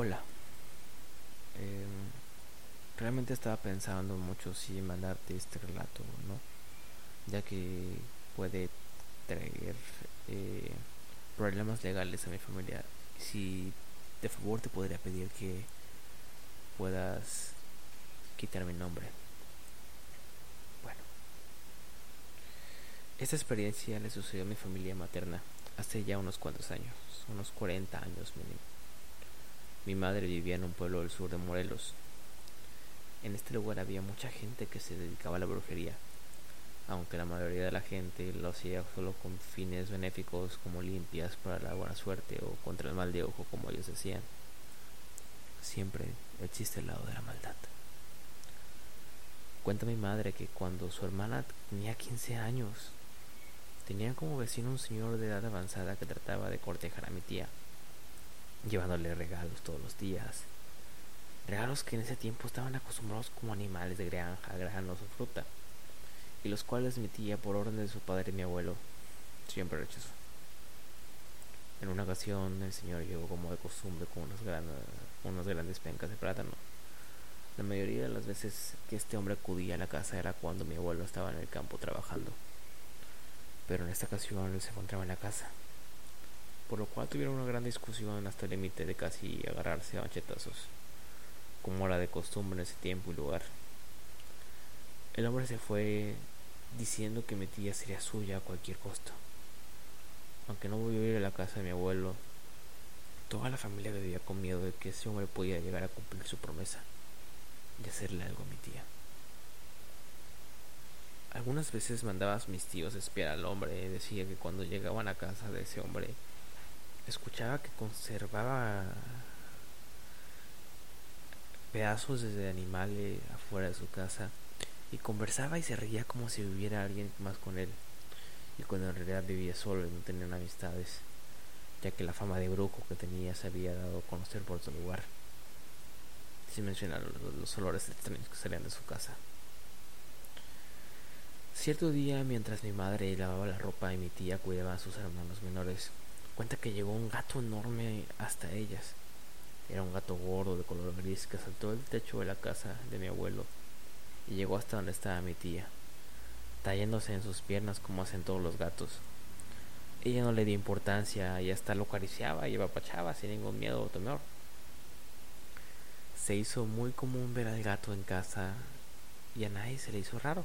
Hola. Em, realmente estaba pensando mucho si mandarte este relato o no, ya que puede traer eh, problemas legales a mi familia. Si de favor te podría pedir que puedas quitar mi nombre. Bueno, esta experiencia le sucedió a mi familia materna hace ya unos cuantos años, unos 40 años mínimo. Mi madre vivía en un pueblo del sur de Morelos. En este lugar había mucha gente que se dedicaba a la brujería, aunque la mayoría de la gente lo hacía solo con fines benéficos como limpias para la buena suerte o contra el mal de ojo como ellos decían. Siempre existe el lado de la maldad. Cuenta mi madre que cuando su hermana tenía 15 años, tenía como vecino un señor de edad avanzada que trataba de cortejar a mi tía llevándole regalos todos los días. Regalos que en ese tiempo estaban acostumbrados como animales de granja, granos o fruta, y los cuales mi tía, por orden de su padre y mi abuelo, siempre rechazó. En una ocasión el señor llegó como de costumbre con unas, grandes, pencas de plátano. La mayoría de las veces que este hombre acudía a la casa era cuando mi abuelo estaba en el campo trabajando. Pero en esta ocasión él se encontraba en la casa por lo cual tuvieron una gran discusión hasta el límite de casi agarrarse a machetazos, como era de costumbre en ese tiempo y lugar. El hombre se fue diciendo que mi tía sería suya a cualquier costo. Aunque no volvió a ir a la casa de mi abuelo, toda la familia vivía con miedo de que ese hombre podía llegar a cumplir su promesa de hacerle algo a mi tía. Algunas veces mandaba a mis tíos a espiar al hombre y decía que cuando llegaban a casa de ese hombre escuchaba que conservaba pedazos de animales afuera de su casa y conversaba y se reía como si viviera alguien más con él. Y cuando en realidad vivía solo y no tenía amistades ya que la fama de brujo que tenía se había dado a conocer por todo lugar. Sin mencionar los, los olores extraños que salían de su casa. Cierto día mientras mi madre lavaba la ropa y mi tía cuidaba a sus hermanos menores cuenta que llegó un gato enorme hasta ellas. Era un gato gordo de color gris que saltó del techo de la casa de mi abuelo y llegó hasta donde estaba mi tía, tallándose en sus piernas como hacen todos los gatos. Ella no le dio importancia y hasta lo acariciaba y apapachaba sin ningún miedo o temor. Se hizo muy común ver al gato en casa y a nadie se le hizo raro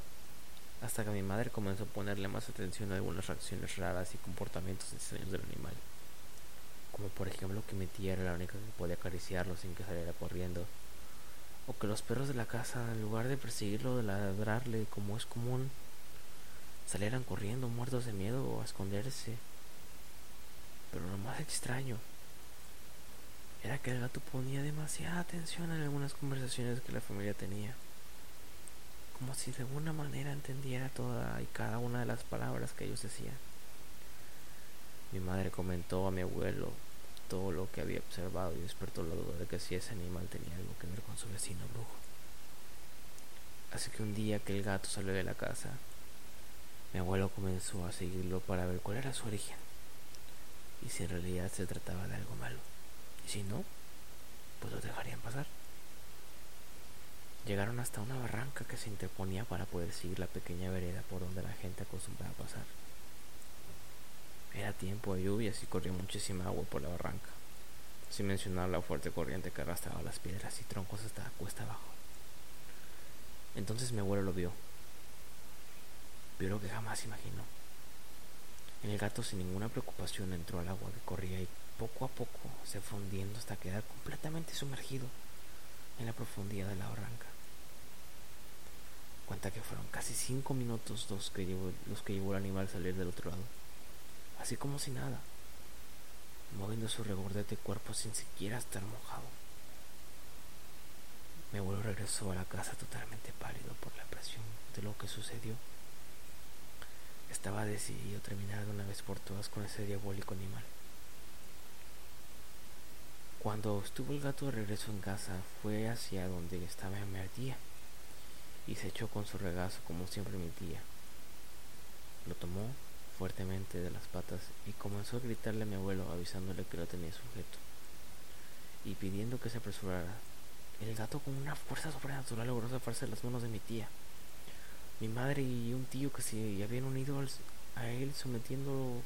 hasta que mi madre comenzó a ponerle más atención a algunas reacciones raras y comportamientos extraños del animal. Como por ejemplo que mi tía era la única que podía acariciarlo sin que saliera corriendo. O que los perros de la casa, en lugar de perseguirlo, de ladrarle como es común, salieran corriendo muertos de miedo o a esconderse. Pero lo más extraño era que el gato ponía demasiada atención en algunas conversaciones que la familia tenía como si de alguna manera entendiera toda y cada una de las palabras que ellos decían. Mi madre comentó a mi abuelo todo lo que había observado y despertó la duda de que si ese animal tenía algo que ver con su vecino brujo. Así que un día que el gato salió de la casa, mi abuelo comenzó a seguirlo para ver cuál era su origen y si en realidad se trataba de algo malo. Y si no, pues lo dejarían pasar. Llegaron hasta una barranca que se interponía para poder seguir la pequeña vereda por donde la gente acostumbraba pasar. Era tiempo de lluvias y corría muchísima agua por la barranca, sin mencionar la fuerte corriente que arrastraba las piedras y troncos hasta la cuesta abajo. Entonces mi abuelo lo vio. Vio lo que jamás imaginó. El gato sin ninguna preocupación entró al agua que corría y poco a poco se fue hundiendo hasta quedar completamente sumergido en la profundidad de la barranca. Que fueron casi cinco minutos los que llevó, los que llevó el animal a salir del otro lado, así como si nada, moviendo su regordete cuerpo sin siquiera estar mojado. Mi abuelo regresó a la casa totalmente pálido por la presión de lo que sucedió. Estaba decidido terminar de una vez por todas con ese diabólico animal. Cuando estuvo el gato de regreso en casa, fue hacia donde estaba mi tía y se echó con su regazo como siempre mi tía. Lo tomó fuertemente de las patas y comenzó a gritarle a mi abuelo avisándole que lo tenía sujeto. y pidiendo que se apresurara. El gato con una fuerza sobrenatural logró zafarse de las manos de mi tía. Mi madre y un tío que se habían unido a él sometiendo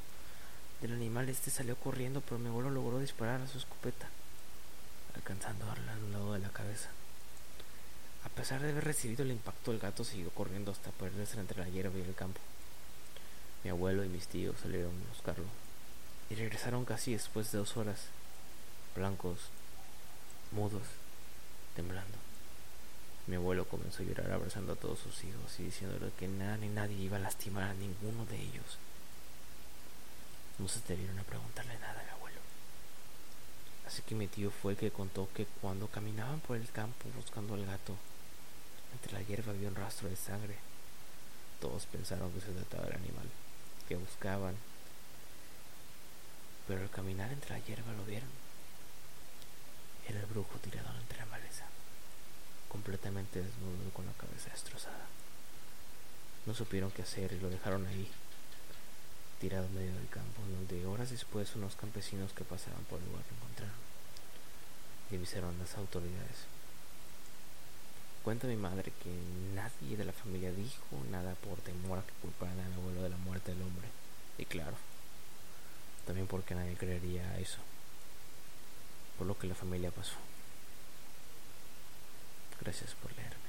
del animal este salió corriendo, pero mi abuelo logró disparar a su escopeta, alcanzando al lado de la cabeza. A pesar de haber recibido el impacto, el gato siguió corriendo hasta perderse entre la hierba y el campo. Mi abuelo y mis tíos salieron a buscarlo y regresaron casi después de dos horas, blancos, mudos, temblando. Mi abuelo comenzó a llorar abrazando a todos sus hijos y diciéndole que nada ni nadie iba a lastimar a ninguno de ellos. No se atrevieron a preguntarle nada a. Así que mi tío fue el que contó que cuando caminaban por el campo buscando al gato, entre la hierba había un rastro de sangre. Todos pensaron que se trataba del animal que buscaban, pero al caminar entre la hierba lo vieron. Era el brujo tirado entre la maleza, completamente desnudo con la cabeza destrozada. No supieron qué hacer y lo dejaron ahí, tirado en medio del campo, donde horas después unos campesinos que pasaban por el lugar lo encontraron y avisaron las autoridades. Cuenta mi madre que nadie de la familia dijo nada por temor a que culparan al abuelo de la muerte del hombre. Y claro, también porque nadie creería eso, por lo que la familia pasó. Gracias por leerme.